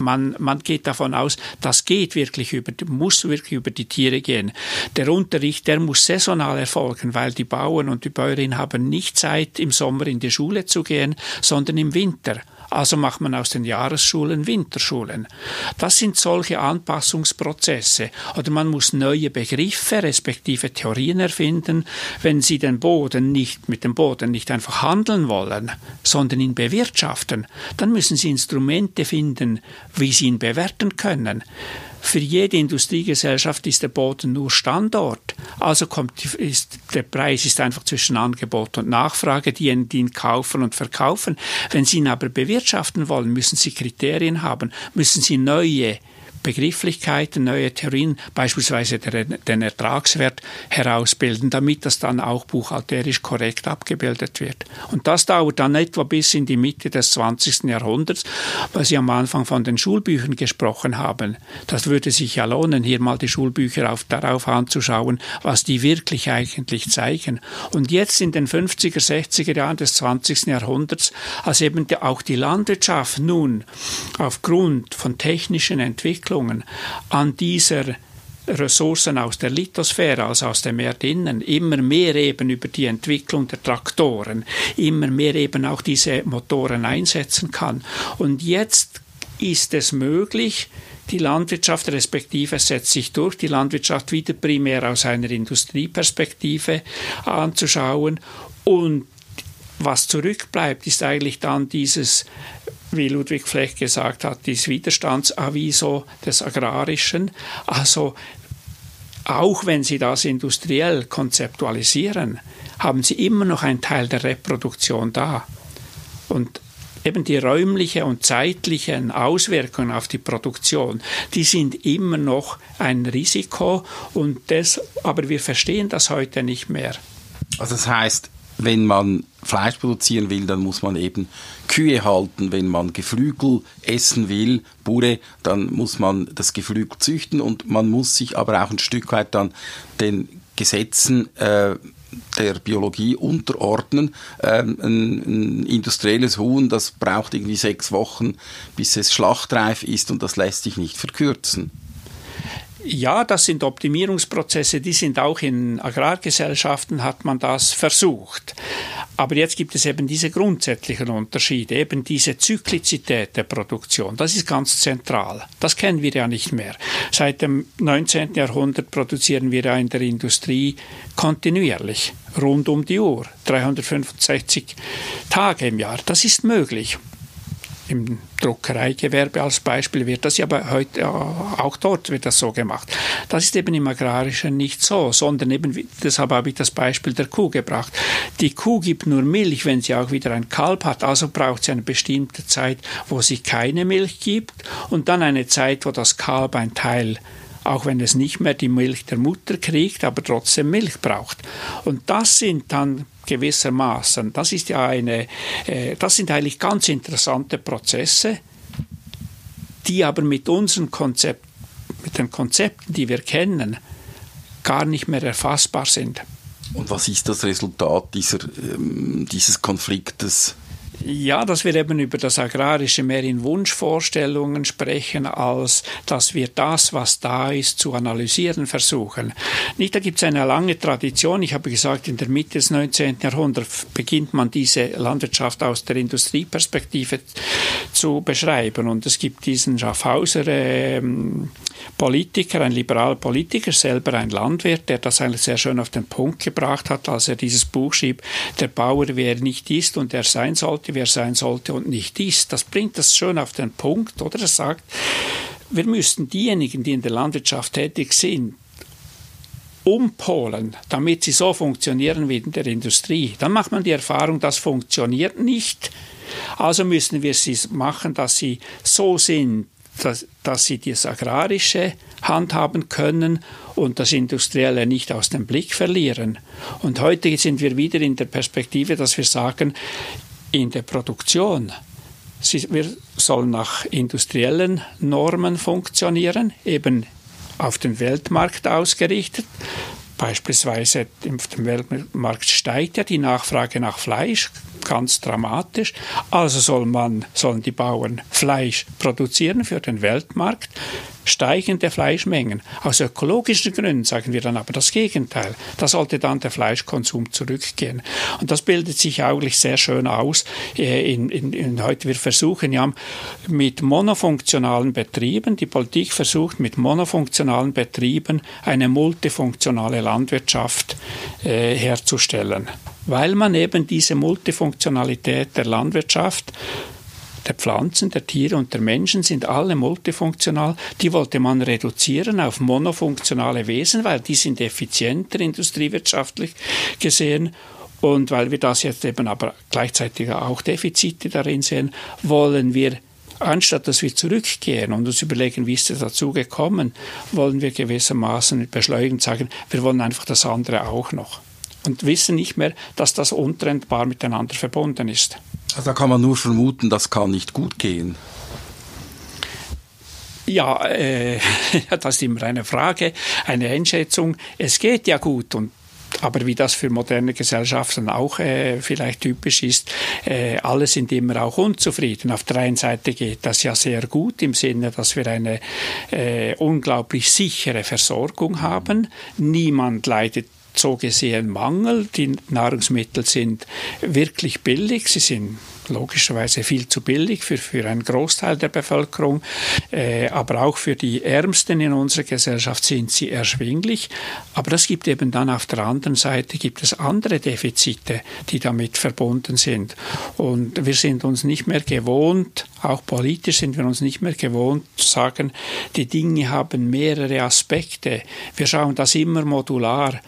man, man geht davon aus, das geht wirklich über, muss wirklich über die Tiere gehen. Der Unterricht, der muss saisonal erfolgen, weil die Bauern und die Bäuerinnen haben nicht Zeit, im Sommer in die Schule zu gehen, sondern im Winter. Also macht man aus den Jahresschulen Winterschulen. Das sind solche Anpassungsprozesse. Oder man muss neue Begriffe respektive Theorien erfinden, wenn Sie den Boden nicht mit dem Boden nicht einfach handeln wollen, sondern ihn bewirtschaften. Dann müssen Sie Instrumente finden, wie Sie ihn bewerten können. Für jede Industriegesellschaft ist der Boden nur Standort. Also kommt, ist, der Preis ist einfach zwischen Angebot und Nachfrage, die ihn kaufen und verkaufen. Wenn Sie ihn aber bewirtschaften wollen, müssen Sie Kriterien haben, müssen Sie neue Begrifflichkeiten, neue Theorien, beispielsweise den Ertragswert herausbilden, damit das dann auch buchhalterisch korrekt abgebildet wird. Und das dauert dann etwa bis in die Mitte des 20. Jahrhunderts, weil Sie am Anfang von den Schulbüchern gesprochen haben. Das würde sich ja lohnen, hier mal die Schulbücher auf, darauf anzuschauen, was die wirklich eigentlich zeigen. Und jetzt in den 50er, 60er Jahren des 20. Jahrhunderts, als eben auch die Landwirtschaft nun aufgrund von technischen Entwicklungen Entwicklungen an dieser Ressourcen aus der Lithosphäre, also aus dem Erdinnen, immer mehr eben über die Entwicklung der Traktoren, immer mehr eben auch diese Motoren einsetzen kann. Und jetzt ist es möglich, die Landwirtschaft respektive setzt sich durch, die Landwirtschaft wieder primär aus einer Industrieperspektive anzuschauen und was zurückbleibt, ist eigentlich dann dieses wie Ludwig Fleck gesagt hat, dieses Widerstandsaviso des Agrarischen. Also auch wenn Sie das industriell konzeptualisieren, haben Sie immer noch einen Teil der Reproduktion da. Und eben die räumliche und zeitlichen Auswirkungen auf die Produktion, die sind immer noch ein Risiko und das, aber wir verstehen das heute nicht mehr. Also das heißt, wenn man Fleisch produzieren will, dann muss man eben Kühe halten. Wenn man Geflügel essen will, Bure, dann muss man das Geflügel züchten und man muss sich aber auch ein Stück weit dann den Gesetzen äh, der Biologie unterordnen. Ähm, ein, ein, industrielles Huhn, das braucht irgendwie sechs Wochen, bis es schlachtreif ist und das lässt sich nicht verkürzen. Ja, das sind Optimierungsprozesse, die sind auch in Agrargesellschaften, hat man das versucht. Aber jetzt gibt es eben diese grundsätzlichen Unterschiede, eben diese Zyklizität der Produktion. Das ist ganz zentral. Das kennen wir ja nicht mehr. Seit dem 19. Jahrhundert produzieren wir ja in der Industrie kontinuierlich, rund um die Uhr, 365 Tage im Jahr. Das ist möglich im Druckereigewerbe als Beispiel wird das ja aber heute auch dort wird das so gemacht. Das ist eben im Agrarischen nicht so, sondern eben, deshalb habe ich das Beispiel der Kuh gebracht. Die Kuh gibt nur Milch, wenn sie auch wieder ein Kalb hat, also braucht sie eine bestimmte Zeit, wo sie keine Milch gibt und dann eine Zeit, wo das Kalb ein Teil auch wenn es nicht mehr die Milch der Mutter kriegt, aber trotzdem Milch braucht. Und das sind dann gewissermaßen. Das ist ja eine, äh, das sind eigentlich ganz interessante Prozesse, die aber mit unseren Konzept, mit den Konzepten, die wir kennen, gar nicht mehr erfassbar sind. Und was ist das Resultat dieser, ähm, dieses Konfliktes? Ja, dass wir eben über das Agrarische mehr in Wunschvorstellungen sprechen, als dass wir das, was da ist, zu analysieren versuchen. Nicht, da gibt es eine lange Tradition. Ich habe gesagt, in der Mitte des 19. Jahrhunderts beginnt man diese Landwirtschaft aus der Industrieperspektive zu beschreiben. Und es gibt diesen Schaffhauser ähm, Politiker, ein liberaler Politiker, selber ein Landwirt, der das eigentlich sehr schön auf den Punkt gebracht hat, als er dieses Buch schrieb, der Bauer, wer nicht ist und er sein sollte, wer sein sollte und nicht ist. Das bringt das schön auf den Punkt, oder? Er sagt, wir müssten diejenigen, die in der Landwirtschaft tätig sind, umpolen, damit sie so funktionieren wie in der Industrie. Dann macht man die Erfahrung, das funktioniert nicht. Also müssen wir sie machen, dass sie so sind, dass, dass sie das Agrarische handhaben können und das Industrielle nicht aus dem Blick verlieren. Und heute sind wir wieder in der Perspektive, dass wir sagen, in der Produktion, sie, wir sollen nach industriellen Normen funktionieren, eben auf den Weltmarkt ausgerichtet. Beispielsweise auf dem Weltmarkt steigt ja die Nachfrage nach Fleisch ganz dramatisch. Also soll man, sollen die Bauern Fleisch produzieren für den Weltmarkt steigende Fleischmengen. Aus ökologischen Gründen sagen wir dann aber das Gegenteil. Da sollte dann der Fleischkonsum zurückgehen. Und das bildet sich eigentlich sehr schön aus. Äh, in, in, in heute wir versuchen ja mit monofunktionalen Betrieben, die Politik versucht mit monofunktionalen Betrieben eine multifunktionale Landwirtschaft äh, herzustellen. Weil man eben diese Multifunktionalität der Landwirtschaft der Pflanzen, der Tiere und der Menschen sind alle multifunktional. Die wollte man reduzieren auf monofunktionale Wesen, weil die sind effizienter industriewirtschaftlich gesehen. Und weil wir das jetzt eben aber gleichzeitig auch Defizite darin sehen, wollen wir anstatt dass wir zurückgehen und uns überlegen, wie ist es dazu gekommen, wollen wir gewissermaßen beschleunigend sagen, wir wollen einfach das andere auch noch und wissen nicht mehr, dass das untrennbar miteinander verbunden ist. Also da kann man nur vermuten, das kann nicht gut gehen. Ja, äh, das ist immer eine Frage, eine Einschätzung. Es geht ja gut und aber wie das für moderne Gesellschaften auch äh, vielleicht typisch ist, äh, alle sind immer auch unzufrieden. Auf der einen Seite geht das ja sehr gut im Sinne, dass wir eine äh, unglaublich sichere Versorgung haben. Niemand leidet so gesehen Mangel. Die Nahrungsmittel sind wirklich billig, sie sind logischerweise viel zu billig für, für einen Großteil der Bevölkerung, äh, aber auch für die Ärmsten in unserer Gesellschaft sind sie erschwinglich. Aber es gibt eben dann auf der anderen Seite gibt es andere Defizite, die damit verbunden sind. Und wir sind uns nicht mehr gewohnt, auch politisch sind wir uns nicht mehr gewohnt zu sagen, die Dinge haben mehrere Aspekte. Wir schauen das immer modular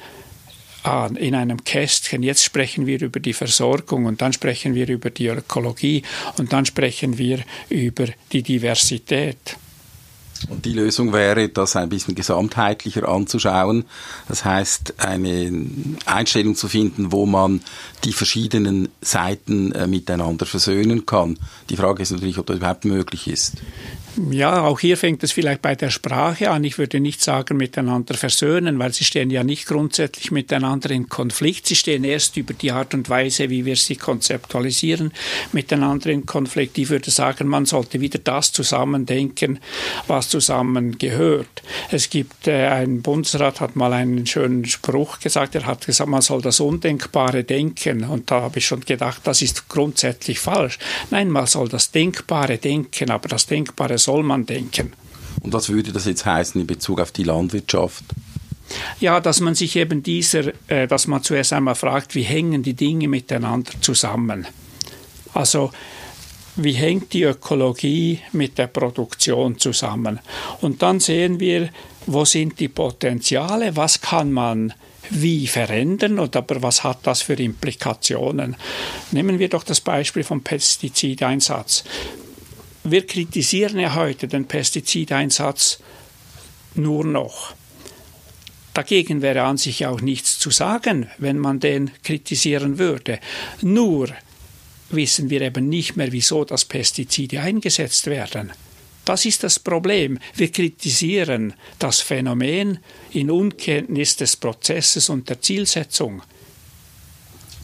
an, in einem Kästchen. Jetzt sprechen wir über die Versorgung und dann sprechen wir über die Ökologie und dann sprechen wir über die Diversität. Und die Lösung wäre, das ein bisschen gesamtheitlicher anzuschauen. Das heißt, eine Einstellung zu finden, wo man die verschiedenen Seiten äh, miteinander versöhnen kann. Die Frage ist natürlich, ob das überhaupt möglich ist. Ja, auch hier fängt es vielleicht bei der Sprache an. Ich würde nicht sagen miteinander versöhnen, weil sie stehen ja nicht grundsätzlich miteinander in Konflikt. Sie stehen erst über die Art und Weise, wie wir sie konzeptualisieren, miteinander in Konflikt. Ich würde sagen, man sollte wieder das zusammendenken, was zusammengehört. Es gibt äh, ein Bundesrat hat mal einen schönen Spruch gesagt. Er hat gesagt, man soll das Undenkbare denken. Und da habe ich schon gedacht, das ist grundsätzlich falsch. Nein, man soll das Denkbare denken, aber das Denkbare soll man denken. Und was würde das jetzt heißen in Bezug auf die Landwirtschaft? Ja, dass man sich eben dieser, äh, dass man zuerst einmal fragt, wie hängen die Dinge miteinander zusammen? Also wie hängt die Ökologie mit der Produktion zusammen? Und dann sehen wir, wo sind die Potenziale, was kann man wie verändern und aber was hat das für Implikationen? Nehmen wir doch das Beispiel vom Pestizideinsatz. Wir kritisieren ja heute den Pestizideinsatz nur noch. Dagegen wäre an sich auch nichts zu sagen, wenn man den kritisieren würde. Nur wissen wir eben nicht mehr, wieso das Pestizide eingesetzt werden. Das ist das Problem. Wir kritisieren das Phänomen in Unkenntnis des Prozesses und der Zielsetzung.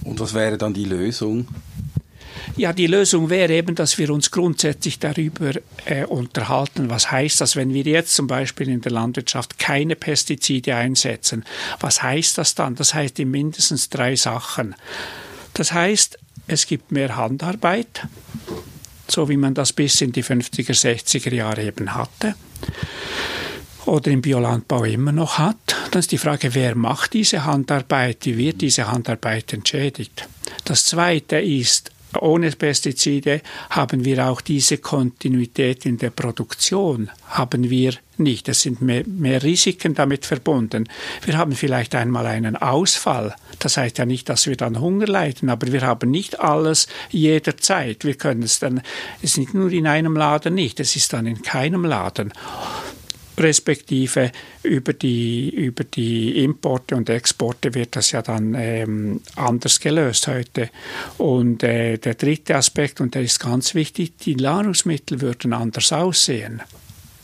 Und was wäre dann die Lösung? Ja, die Lösung wäre eben, dass wir uns grundsätzlich darüber äh, unterhalten, was heißt das, wenn wir jetzt zum Beispiel in der Landwirtschaft keine Pestizide einsetzen. Was heißt das dann? Das heißt in mindestens drei Sachen. Das heißt, es gibt mehr Handarbeit, so wie man das bis in die 50er, 60er Jahre eben hatte oder im Biolandbau immer noch hat. Dann ist die Frage, wer macht diese Handarbeit, wie wird diese Handarbeit entschädigt. Das Zweite ist, ohne Pestizide haben wir auch diese Kontinuität in der Produktion, haben wir nicht. Es sind mehr, mehr, Risiken damit verbunden. Wir haben vielleicht einmal einen Ausfall. Das heißt ja nicht, dass wir dann Hunger leiden, aber wir haben nicht alles jederzeit. Wir können es dann, es ist nicht nur in einem Laden nicht, es ist dann in keinem Laden respektive über die, über die Importe und Exporte wird das ja dann ähm, anders gelöst heute. Und äh, der dritte Aspekt, und der ist ganz wichtig, die Nahrungsmittel würden anders aussehen.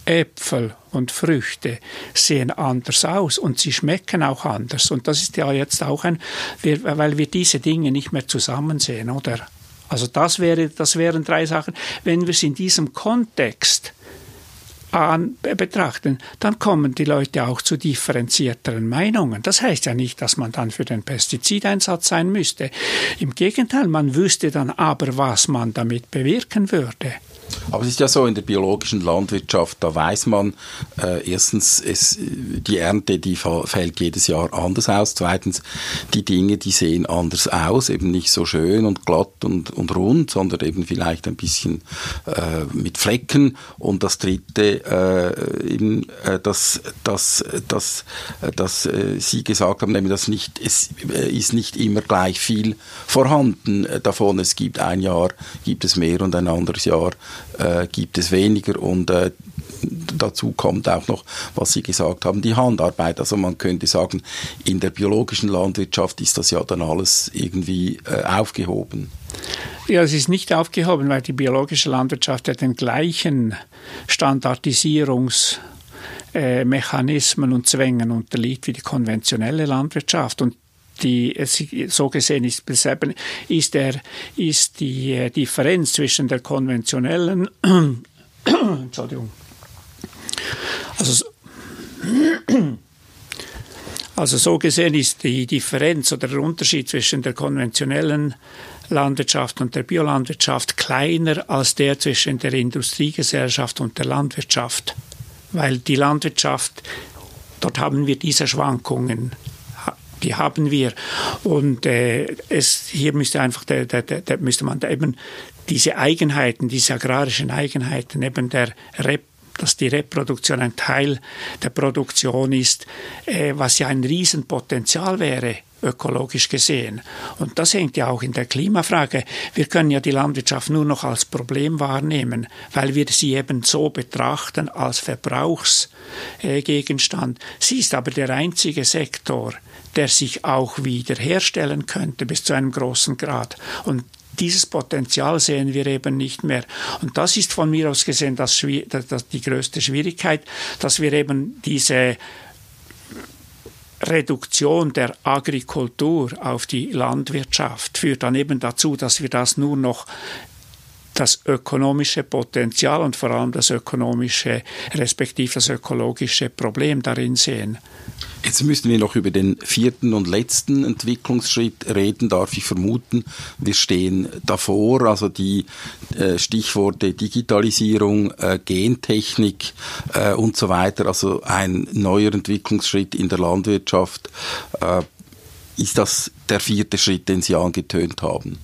Äpfel und Früchte sehen anders aus und sie schmecken auch anders. Und das ist ja jetzt auch ein, weil wir diese Dinge nicht mehr zusammen sehen, oder? Also das wäre, das wären drei Sachen. Wenn wir es in diesem Kontext an, betrachten, dann kommen die Leute auch zu differenzierteren Meinungen. Das heißt ja nicht, dass man dann für den Pestizideinsatz sein müsste. Im Gegenteil, man wüsste dann aber, was man damit bewirken würde. Aber es ist ja so in der biologischen Landwirtschaft, da weiß man äh, erstens, es, die Ernte, die fällt jedes Jahr anders aus. Zweitens, die Dinge, die sehen anders aus, eben nicht so schön und glatt und, und rund, sondern eben vielleicht ein bisschen äh, mit Flecken. Und das Dritte, äh, eben, äh, dass, dass, dass, dass äh, Sie gesagt haben, nämlich, dass nicht, es äh, ist nicht immer gleich viel vorhanden davon. Es gibt ein Jahr, gibt es mehr und ein anderes Jahr äh, gibt es weniger und äh, dazu kommt auch noch, was Sie gesagt haben, die Handarbeit. Also man könnte sagen, in der biologischen Landwirtschaft ist das ja dann alles irgendwie äh, aufgehoben. Ja, es ist nicht aufgehoben, weil die biologische Landwirtschaft ja den gleichen Standardisierungsmechanismen und Zwängen unterliegt wie die konventionelle Landwirtschaft. Und die, so gesehen ist, ist, der, ist die äh, Differenz zwischen der konventionellen, Entschuldigung, also, Also so gesehen ist die Differenz oder der Unterschied zwischen der konventionellen Landwirtschaft und der Biolandwirtschaft kleiner als der zwischen der Industriegesellschaft und der Landwirtschaft. Weil die Landwirtschaft, dort haben wir diese Schwankungen die haben wir. Und äh, es, hier müsste einfach, der, der, der, müsste man eben diese Eigenheiten, diese agrarischen Eigenheiten, eben der Rep dass die Reproduktion ein Teil der Produktion ist, äh, was ja ein Riesenpotenzial wäre, ökologisch gesehen. Und das hängt ja auch in der Klimafrage. Wir können ja die Landwirtschaft nur noch als Problem wahrnehmen, weil wir sie eben so betrachten als Verbrauchsgegenstand. Sie ist aber der einzige Sektor, der sich auch wiederherstellen könnte bis zu einem großen Grad. Und dieses Potenzial sehen wir eben nicht mehr. Und das ist von mir aus gesehen das, das, die größte Schwierigkeit, dass wir eben diese Reduktion der Agrikultur auf die Landwirtschaft führt dann eben dazu, dass wir das nur noch das ökonomische Potenzial und vor allem das ökonomische, respektive das ökologische Problem darin sehen. Jetzt müssen wir noch über den vierten und letzten Entwicklungsschritt reden, darf ich vermuten. Wir stehen davor, also die äh, Stichworte Digitalisierung, äh, Gentechnik äh, und so weiter, also ein neuer Entwicklungsschritt in der Landwirtschaft. Ist das der vierte Schritt, den Sie angetönt haben?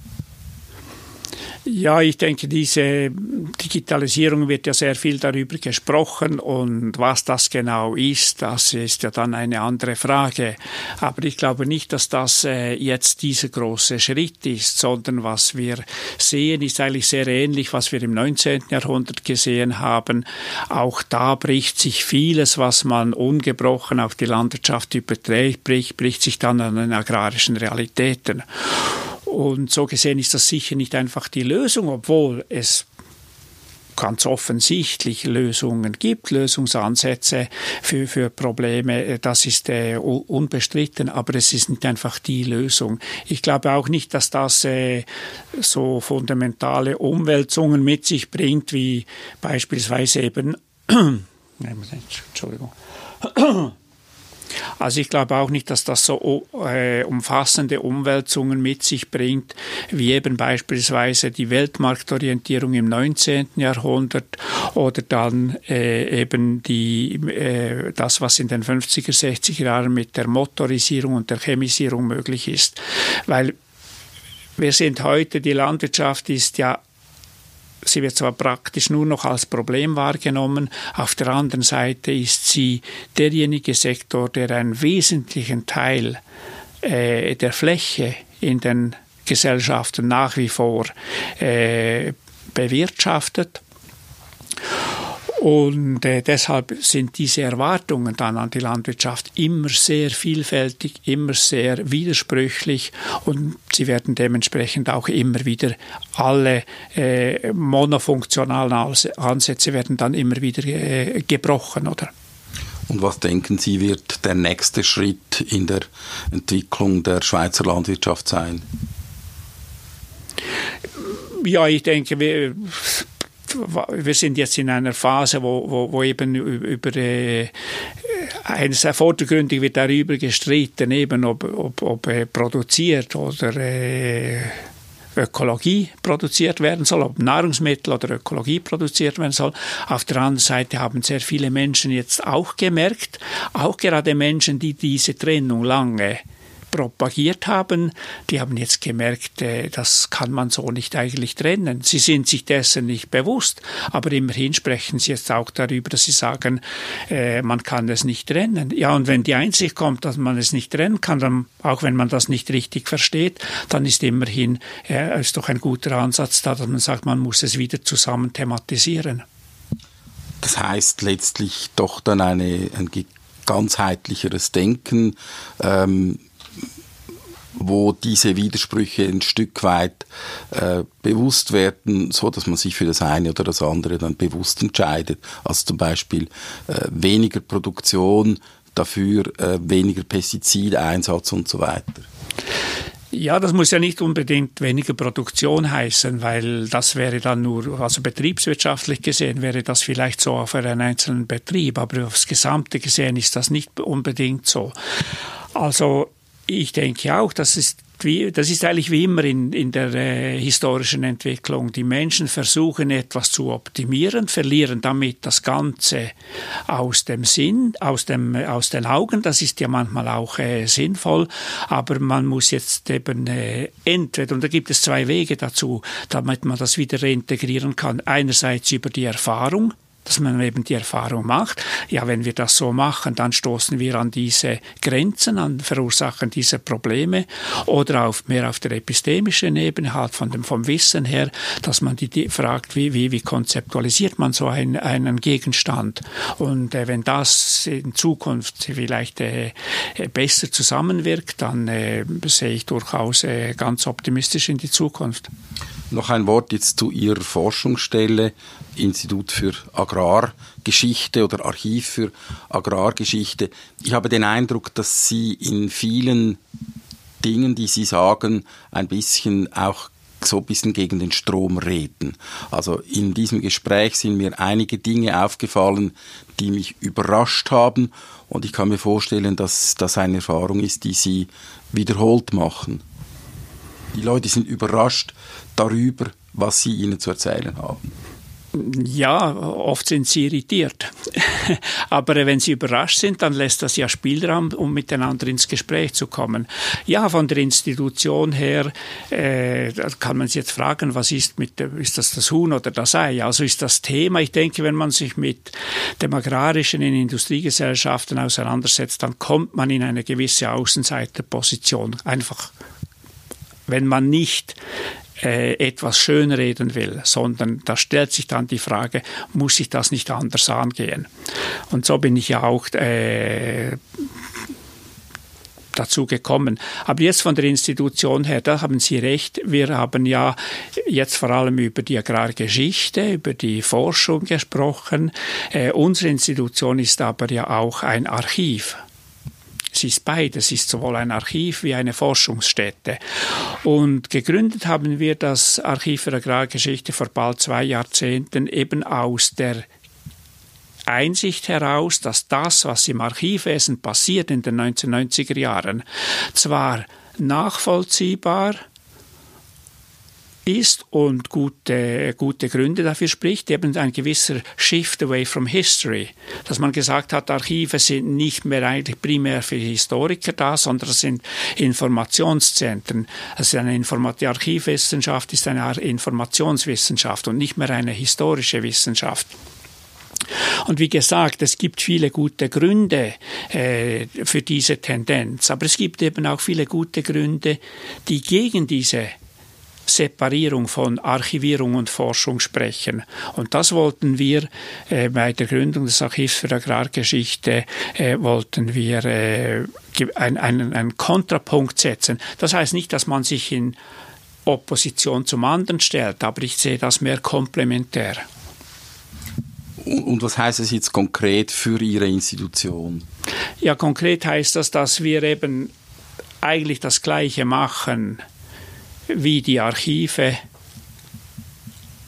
Ja, ich denke, diese Digitalisierung wird ja sehr viel darüber gesprochen und was das genau ist, das ist ja dann eine andere Frage. Aber ich glaube nicht, dass das äh, jetzt dieser große Schritt ist, sondern was wir sehen, ist eigentlich sehr ähnlich, was wir im 19. Jahrhundert gesehen haben. Auch da bricht sich vieles, was man ungebrochen auf die Landwirtschaft überträgt, bricht, bricht sich dann an den agrarischen Realitäten. Und so gesehen ist das sicher nicht einfach die Lösung, obwohl es ganz offensichtlich Lösungen gibt, Lösungsansätze für, für Probleme. Das ist äh, unbestritten, aber es ist nicht einfach die Lösung. Ich glaube auch nicht, dass das äh, so fundamentale Umwälzungen mit sich bringt, wie beispielsweise eben, Entschuldigung, also ich glaube auch nicht, dass das so äh, umfassende Umwälzungen mit sich bringt, wie eben beispielsweise die Weltmarktorientierung im 19. Jahrhundert oder dann äh, eben die, äh, das, was in den 50er, 60er Jahren mit der Motorisierung und der Chemisierung möglich ist. Weil wir sind heute, die Landwirtschaft ist ja sie wird zwar praktisch nur noch als Problem wahrgenommen, auf der anderen Seite ist sie derjenige Sektor, der einen wesentlichen Teil äh, der Fläche in den Gesellschaften nach wie vor äh, bewirtschaftet. Und äh, deshalb sind diese Erwartungen dann an die Landwirtschaft immer sehr vielfältig, immer sehr widersprüchlich und sie werden dementsprechend auch immer wieder alle äh, monofunktionalen Ansätze werden dann immer wieder äh, gebrochen, oder? Und was denken Sie, wird der nächste Schritt in der Entwicklung der Schweizer Landwirtschaft sein? Ja, ich denke, wir, wir sind jetzt in einer Phase, wo, wo, wo eben über äh, sehr vordergründig wird darüber gestritten, eben ob, ob, ob äh, produziert oder äh, Ökologie produziert werden soll, ob Nahrungsmittel oder Ökologie produziert werden soll. Auf der anderen Seite haben sehr viele Menschen jetzt auch gemerkt, auch gerade Menschen, die diese Trennung lange propagiert haben, die haben jetzt gemerkt, äh, das kann man so nicht eigentlich trennen. Sie sind sich dessen nicht bewusst, aber immerhin sprechen sie jetzt auch darüber, dass sie sagen, äh, man kann es nicht trennen. Ja, und wenn die Einsicht kommt, dass man es nicht trennen kann, dann, auch wenn man das nicht richtig versteht, dann ist immerhin äh, ist doch ein guter Ansatz da, dass man sagt, man muss es wieder zusammen thematisieren. Das heißt letztlich doch dann eine, ein ganzheitlicheres Denken. Ähm, wo diese Widersprüche ein Stück weit äh, bewusst werden, so dass man sich für das eine oder das andere dann bewusst entscheidet. Also zum Beispiel äh, weniger Produktion, dafür äh, weniger Pestizideinsatz und so weiter. Ja, das muss ja nicht unbedingt weniger Produktion heißen, weil das wäre dann nur, also betriebswirtschaftlich gesehen wäre das vielleicht so für einen einzelnen Betrieb, aber aufs Gesamte gesehen ist das nicht unbedingt so. Also ich denke auch, dass es wie, das ist eigentlich wie immer in, in der äh, historischen Entwicklung. Die Menschen versuchen etwas zu optimieren, verlieren damit das Ganze aus dem Sinn, aus, dem, aus den Augen. Das ist ja manchmal auch äh, sinnvoll, aber man muss jetzt eben äh, entweder, und da gibt es zwei Wege dazu, damit man das wieder reintegrieren kann. Einerseits über die Erfahrung, dass man eben die Erfahrung macht, ja, wenn wir das so machen, dann stoßen wir an diese Grenzen, an verursachen diese Probleme. Oder auf, mehr auf der epistemischen Ebene, halt von dem, vom Wissen her, dass man die, die fragt, wie, wie, wie konzeptualisiert man so ein, einen Gegenstand? Und äh, wenn das in Zukunft vielleicht äh, besser zusammenwirkt, dann äh, sehe ich durchaus äh, ganz optimistisch in die Zukunft. Noch ein Wort jetzt zu Ihrer Forschungsstelle, Institut für Agrargeschichte oder Archiv für Agrargeschichte. Ich habe den Eindruck, dass Sie in vielen Dingen, die Sie sagen, ein bisschen auch so ein bisschen gegen den Strom reden. Also in diesem Gespräch sind mir einige Dinge aufgefallen, die mich überrascht haben und ich kann mir vorstellen, dass das eine Erfahrung ist, die Sie wiederholt machen. Die Leute sind überrascht darüber, was sie ihnen zu erzählen haben. Ja, oft sind sie irritiert. Aber wenn sie überrascht sind, dann lässt das ja Spielraum, um miteinander ins Gespräch zu kommen. Ja, von der Institution her äh, kann man sich jetzt fragen, was ist mit, ist das das Huhn oder das Ei? Also ist das Thema, ich denke, wenn man sich mit dem agrarischen in Industriegesellschaften auseinandersetzt, dann kommt man in eine gewisse Außenseiterposition. Einfach wenn man nicht äh, etwas schönreden will, sondern da stellt sich dann die Frage, muss ich das nicht anders angehen? Und so bin ich ja auch äh, dazu gekommen. Aber jetzt von der Institution her, da haben Sie recht. Wir haben ja jetzt vor allem über die Agrargeschichte, über die Forschung gesprochen. Äh, unsere Institution ist aber ja auch ein Archiv. Sie ist beides, sie ist sowohl ein Archiv wie eine Forschungsstätte. Und gegründet haben wir das Archiv für Agrargeschichte vor bald zwei Jahrzehnten eben aus der Einsicht heraus, dass das, was im Archivwesen passiert in den 1990er Jahren, zwar nachvollziehbar, ist und gute, gute Gründe dafür spricht, eben ein gewisser Shift away from history, dass man gesagt hat, Archive sind nicht mehr eigentlich primär für Historiker da, sondern es sind Informationszentren. Also eine Informat die Archivwissenschaft ist eine Informationswissenschaft und nicht mehr eine historische Wissenschaft. Und wie gesagt, es gibt viele gute Gründe äh, für diese Tendenz, aber es gibt eben auch viele gute Gründe, die gegen diese Separierung von Archivierung und Forschung sprechen. Und das wollten wir äh, bei der Gründung des Archivs für Agrargeschichte, äh, wollten wir äh, einen, einen, einen Kontrapunkt setzen. Das heißt nicht, dass man sich in Opposition zum anderen stellt, aber ich sehe das mehr komplementär. Und was heißt es jetzt konkret für Ihre Institution? Ja, konkret heißt das, dass wir eben eigentlich das Gleiche machen wie die Archive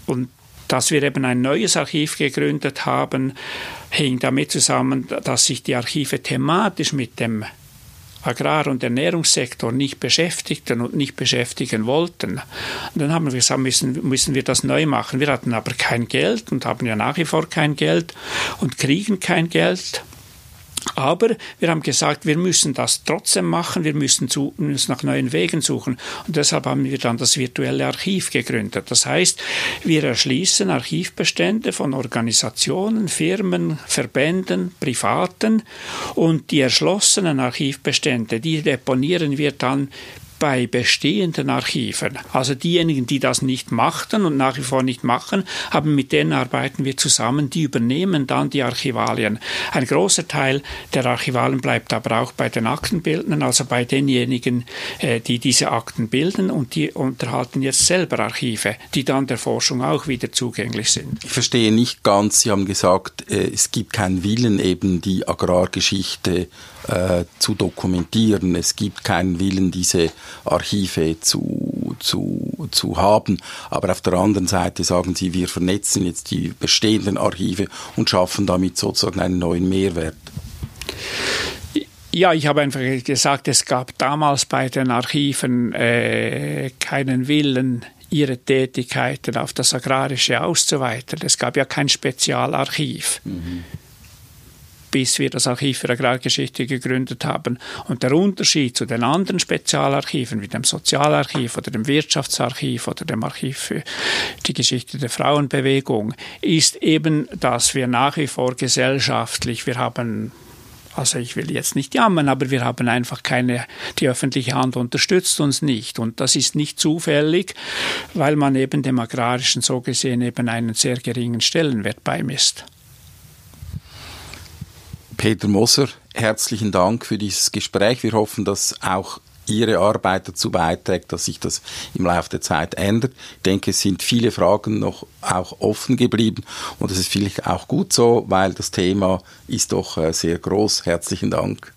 und dass wir eben ein neues Archiv gegründet haben, hing damit zusammen, dass sich die Archive thematisch mit dem Agrar- und Ernährungssektor nicht beschäftigten und nicht beschäftigen wollten. Und dann haben wir gesagt, müssen, müssen wir das neu machen. Wir hatten aber kein Geld und haben ja nach wie vor kein Geld und kriegen kein Geld. Aber wir haben gesagt, wir müssen das trotzdem machen, wir müssen, müssen nach neuen Wegen suchen. Und deshalb haben wir dann das virtuelle Archiv gegründet. Das heißt, wir erschließen Archivbestände von Organisationen, Firmen, Verbänden, Privaten und die erschlossenen Archivbestände, die deponieren wir dann bei bestehenden Archiven. Also diejenigen, die das nicht machten und nach wie vor nicht machen, haben mit denen arbeiten wir zusammen, die übernehmen dann die Archivalien. Ein großer Teil der Archivalien bleibt aber auch bei den Aktenbildnern, also bei denjenigen, äh, die diese Akten bilden und die unterhalten jetzt selber Archive, die dann der Forschung auch wieder zugänglich sind. Ich verstehe nicht ganz, Sie haben gesagt, äh, es gibt keinen Willen, eben die Agrargeschichte äh, zu dokumentieren. Es gibt keinen Willen, diese Archive zu, zu, zu haben. Aber auf der anderen Seite sagen Sie, wir vernetzen jetzt die bestehenden Archive und schaffen damit sozusagen einen neuen Mehrwert. Ja, ich habe einfach gesagt, es gab damals bei den Archiven äh, keinen Willen, ihre Tätigkeiten auf das Agrarische auszuweiten. Es gab ja kein Spezialarchiv. Mhm bis wir das Archiv für Agrargeschichte gegründet haben. Und der Unterschied zu den anderen Spezialarchiven wie dem Sozialarchiv oder dem Wirtschaftsarchiv oder dem Archiv für die Geschichte der Frauenbewegung ist eben, dass wir nach wie vor gesellschaftlich, wir haben also ich will jetzt nicht jammern, aber wir haben einfach keine, die öffentliche Hand unterstützt uns nicht. Und das ist nicht zufällig, weil man eben dem Agrarischen so gesehen eben einen sehr geringen Stellenwert beimisst. Peter Moser, herzlichen Dank für dieses Gespräch. Wir hoffen, dass auch Ihre Arbeit dazu beiträgt, dass sich das im Laufe der Zeit ändert. Ich denke, es sind viele Fragen noch auch offen geblieben und es ist vielleicht auch gut so, weil das Thema ist doch äh, sehr groß. Herzlichen Dank.